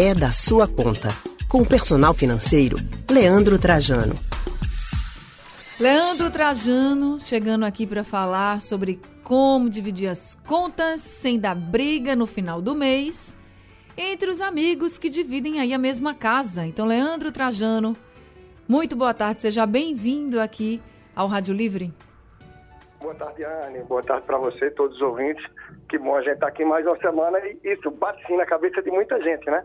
é da sua conta. Com o personal financeiro, Leandro Trajano. Leandro Trajano chegando aqui para falar sobre como dividir as contas sem dar briga no final do mês entre os amigos que dividem aí a mesma casa. Então, Leandro Trajano, muito boa tarde, seja bem-vindo aqui ao Rádio Livre. Boa tarde, Anne. Boa tarde para você, todos os ouvintes. Que bom a gente estar tá aqui mais uma semana e isso bate sim na cabeça de muita gente, né?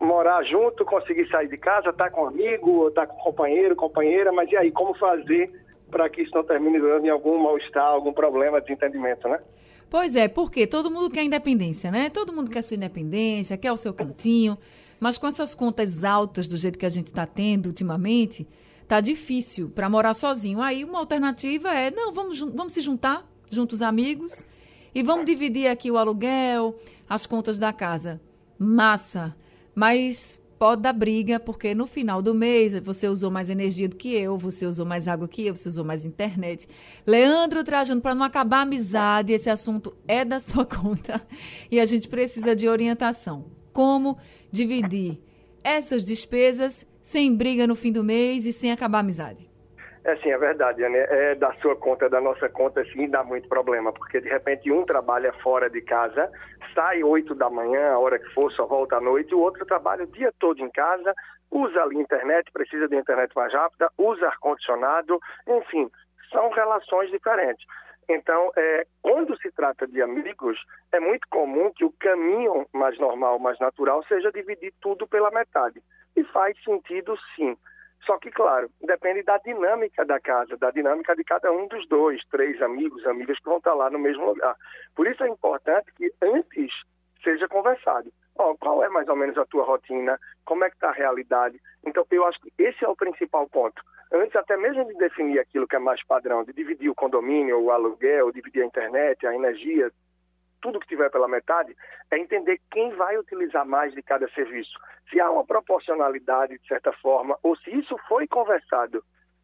Morar junto, conseguir sair de casa, estar tá com amigo, estar tá com companheiro, companheira, mas e aí, como fazer para que isso não termine dando em algum mal-estar, algum problema, de desentendimento, né? Pois é, porque todo mundo quer independência, né? Todo mundo quer sua independência, quer o seu cantinho, mas com essas contas altas do jeito que a gente está tendo ultimamente, tá difícil para morar sozinho. Aí uma alternativa é, não, vamos, vamos se juntar, juntos amigos, e vamos dividir aqui o aluguel, as contas da casa. Massa. Mas pode dar briga, porque no final do mês você usou mais energia do que eu, você usou mais água que eu, você usou mais internet. Leandro Trajano, para não acabar a amizade, esse assunto é da sua conta e a gente precisa de orientação. Como dividir essas despesas sem briga no fim do mês e sem acabar a amizade? É sim, é verdade, né? É da sua conta, da nossa conta, sim, dá muito problema, porque de repente um trabalha fora de casa, sai oito da manhã, a hora que for, só volta à noite, o outro trabalha o dia todo em casa, usa ali internet, precisa de internet mais rápida, usa ar-condicionado, enfim, são relações diferentes. Então, é, quando se trata de amigos, é muito comum que o caminho mais normal, mais natural, seja dividir tudo pela metade. E faz sentido sim. Só que, claro, depende da dinâmica da casa, da dinâmica de cada um dos dois, três amigos, amigas que vão estar lá no mesmo lugar. Por isso é importante que antes seja conversado. Oh, qual é mais ou menos a tua rotina? Como é que está a realidade? Então, eu acho que esse é o principal ponto. Antes até mesmo de definir aquilo que é mais padrão, de dividir o condomínio, o aluguel, dividir a internet, a energia, tudo que tiver pela metade, é entender quem vai utilizar mais de cada serviço. Se há uma proporcionalidade, de certa forma, ou se isso foi conversado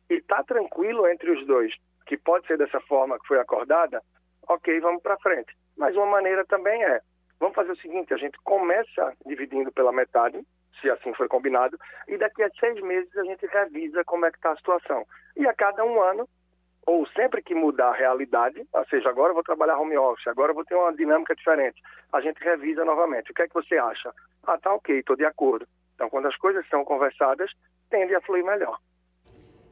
e está tranquilo entre os dois, que pode ser dessa forma que foi acordada, ok, vamos para frente. Mas uma maneira também é, vamos fazer o seguinte, a gente começa dividindo pela metade, se assim foi combinado, e daqui a seis meses a gente revisa como é que está a situação. E a cada um ano ou sempre que mudar a realidade, ou seja, agora eu vou trabalhar home office, agora eu vou ter uma dinâmica diferente, a gente revisa novamente. O que é que você acha? Ah, tá ok, estou de acordo. Então, quando as coisas são conversadas, tende a fluir melhor.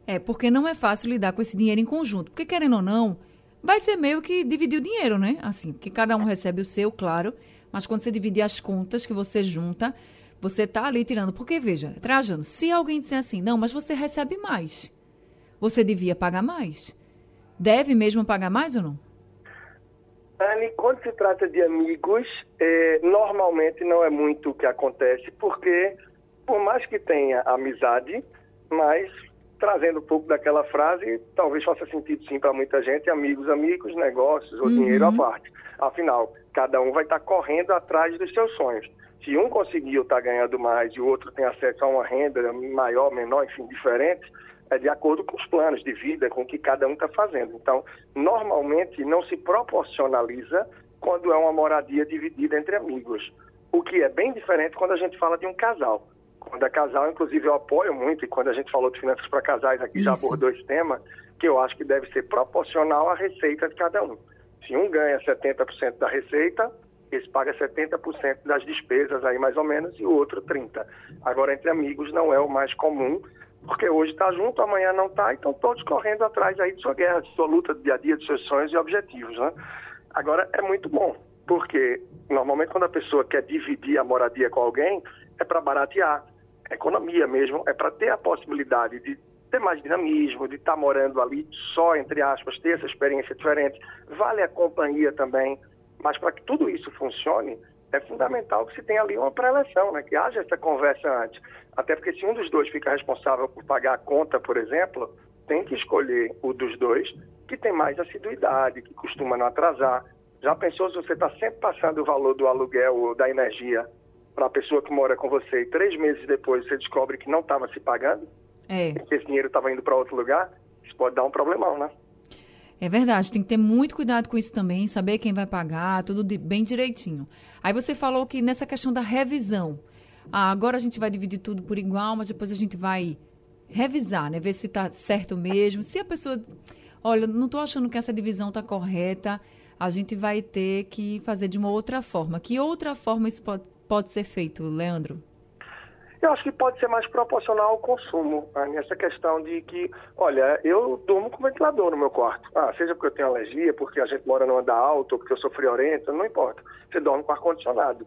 É, porque não é fácil lidar com esse dinheiro em conjunto. Porque, querendo ou não, vai ser meio que dividir o dinheiro, né? Assim, porque cada um recebe o seu, claro, mas quando você dividir as contas que você junta, você tá ali tirando. Porque, veja, Trajano, se alguém disser assim, não, mas você recebe mais, você devia pagar mais deve mesmo pagar mais ou não? Anne, quando se trata de amigos, é, normalmente não é muito o que acontece, porque por mais que tenha amizade, mas trazendo um pouco daquela frase, talvez faça sentido sim para muita gente, amigos, amigos, negócios ou uhum. dinheiro à parte. Afinal, cada um vai estar tá correndo atrás dos seus sonhos. Se um conseguiu estar tá ganhando mais e o outro tem acesso a uma renda maior, menor, enfim, diferente, é de acordo com os planos de vida, com o que cada um está fazendo. Então, normalmente não se proporcionaliza quando é uma moradia dividida entre amigos, o que é bem diferente quando a gente fala de um casal. Quando é casal, inclusive, eu apoio muito, e quando a gente falou de finanças para casais aqui, Isso. já abordou esse tema, que eu acho que deve ser proporcional à receita de cada um. Se um ganha 70% da receita, esse paga 70% das despesas aí mais ou menos e o outro 30%. Agora, entre amigos não é o mais comum, porque hoje está junto, amanhã não está, e estão todos correndo atrás aí de sua guerra, de sua luta do dia a dia, de seus sonhos e objetivos, né? Agora, é muito bom, porque normalmente quando a pessoa quer dividir a moradia com alguém, é para baratear, é economia mesmo, é para ter a possibilidade de ter mais dinamismo, de estar tá morando ali só, entre aspas, ter essa experiência diferente. Vale a companhia também, mas para que tudo isso funcione, é fundamental que se tenha ali uma pré-eleção, né? que haja essa conversa antes. Até porque se um dos dois fica responsável por pagar a conta, por exemplo, tem que escolher o dos dois que tem mais assiduidade, que costuma não atrasar. Já pensou se você está sempre passando o valor do aluguel ou da energia para a pessoa que mora com você e três meses depois você descobre que não estava se pagando? É. Que esse dinheiro estava indo para outro lugar? Isso pode dar um problemão, né? É verdade, tem que ter muito cuidado com isso também, saber quem vai pagar, tudo de, bem direitinho. Aí você falou que nessa questão da revisão, ah, agora a gente vai dividir tudo por igual, mas depois a gente vai revisar, né? Ver se está certo mesmo. Se a pessoa, olha, não estou achando que essa divisão está correta, a gente vai ter que fazer de uma outra forma. Que outra forma isso pode, pode ser feito, Leandro? Eu acho que pode ser mais proporcional ao consumo, né? nessa questão de que, olha, eu durmo com ventilador no meu quarto. Ah, seja porque eu tenho alergia, porque a gente mora no andar alto, ou porque eu sou friorento, não importa. Você dorme com ar-condicionado.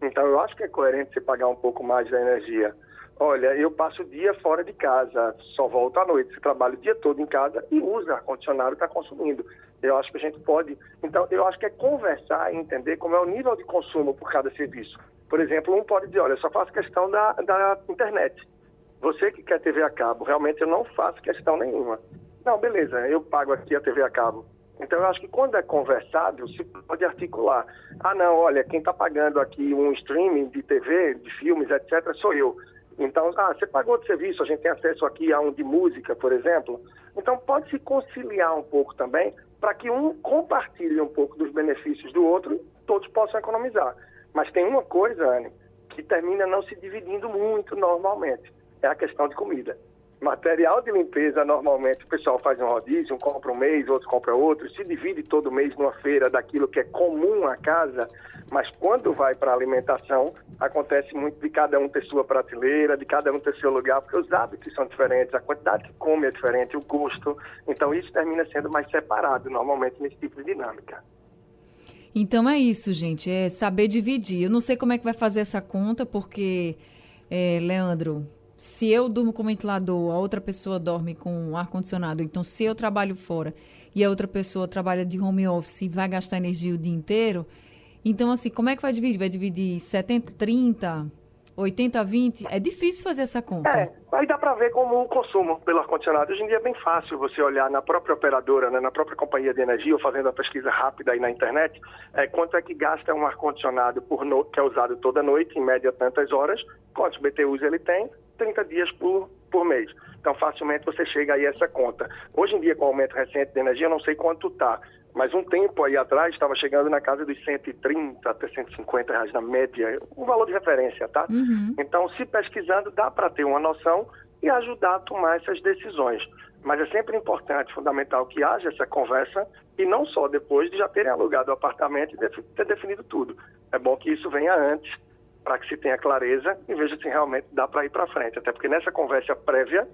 Então, eu acho que é coerente você pagar um pouco mais da energia. Olha, eu passo o dia fora de casa, só volto à noite. Você trabalha o dia todo em casa e usa ar-condicionado está consumindo. Eu acho que a gente pode. Então, eu acho que é conversar e entender como é o nível de consumo por cada serviço. Por exemplo, um pode dizer: olha, eu só faço questão da, da internet. Você que quer TV a cabo, realmente eu não faço questão nenhuma. Não, beleza, eu pago aqui a TV a cabo. Então, eu acho que quando é conversado, se pode articular. Ah, não, olha, quem está pagando aqui um streaming de TV, de filmes, etc., sou eu. Então, ah, você pagou de serviço, a gente tem acesso aqui a um de música, por exemplo. Então, pode se conciliar um pouco também para que um compartilhe um pouco dos benefícios do outro e todos possam economizar. Mas tem uma coisa, Anne, que termina não se dividindo muito normalmente: é a questão de comida. Material de limpeza, normalmente o pessoal faz um rodízio, um compra um mês, outro compra outro, se divide todo mês numa feira daquilo que é comum à casa, mas quando vai para alimentação, acontece muito de cada um ter sua prateleira, de cada um ter seu lugar, porque os hábitos são diferentes, a quantidade que come é diferente, o gosto. Então isso termina sendo mais separado, normalmente, nesse tipo de dinâmica. Então é isso, gente, é saber dividir. Eu não sei como é que vai fazer essa conta, porque, é, Leandro, se eu durmo com ventilador, a outra pessoa dorme com ar-condicionado. Então, se eu trabalho fora e a outra pessoa trabalha de home office e vai gastar energia o dia inteiro, então, assim, como é que vai dividir? Vai dividir 70, 30, 80, 20? É difícil fazer essa conta. É, aí dá para ver como o consumo pelo ar-condicionado. Hoje em dia é bem fácil você olhar na própria operadora, né, na própria companhia de energia, ou fazendo a pesquisa rápida aí na internet, é, quanto é que gasta um ar-condicionado por no... que é usado toda noite, em média tantas horas, quantos BTUs ele tem, 30 dias por, por mês. Então, facilmente você chega aí a essa conta. Hoje em dia, com o aumento recente de energia, eu não sei quanto está, mas um tempo aí atrás estava chegando na casa dos 130 até 150 reais na média, um valor de referência, tá? Uhum. Então, se pesquisando, dá para ter uma noção e ajudar a tomar essas decisões. Mas é sempre importante, fundamental, que haja essa conversa e não só depois de já terem alugado o apartamento e ter definido tudo. É bom que isso venha antes para que se tenha clareza e veja se realmente dá para ir para frente. Até porque nessa conversa prévia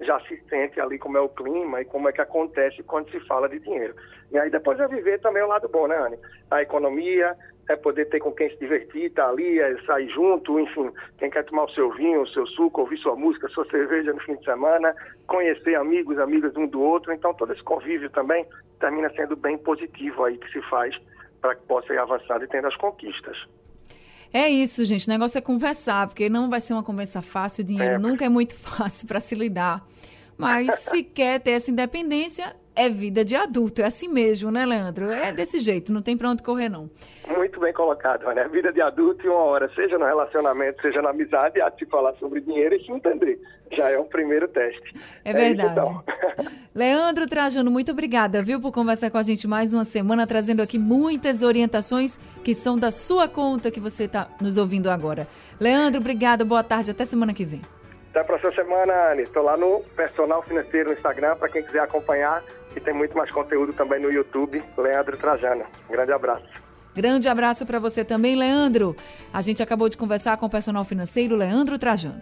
já se sente ali como é o clima e como é que acontece quando se fala de dinheiro. E aí depois é viver também o lado bom, né, Anne? A economia, é poder ter com quem se divertir, estar tá ali, é sair junto, enfim, quem quer tomar o seu vinho, o seu suco, ouvir sua música, sua cerveja no fim de semana, conhecer amigos, amigas um do outro. Então todo esse convívio também termina sendo bem positivo aí que se faz para que possa ir avançando e tendo as conquistas. É isso, gente. O negócio é conversar, porque não vai ser uma conversa fácil. O dinheiro é. nunca é muito fácil para se lidar. Mas se quer ter essa independência, é vida de adulto. É assim mesmo, né, Leandro? É desse jeito, não tem para onde correr, não. Muito bem colocado, né? Vida de adulto e uma hora, seja no relacionamento, seja na amizade, há de se falar sobre dinheiro e se entender. Já é um primeiro teste. É, é verdade. Isso, então. Leandro Trajano, muito obrigada, viu, por conversar com a gente mais uma semana, trazendo aqui muitas orientações que são da sua conta que você está nos ouvindo agora. Leandro, obrigada, boa tarde, até semana que vem. Até a próxima semana, Anne. Estou lá no Personal Financeiro no Instagram, para quem quiser acompanhar. E tem muito mais conteúdo também no YouTube, Leandro Trajano. Um grande abraço. Grande abraço para você também, Leandro. A gente acabou de conversar com o personal financeiro Leandro Trajano.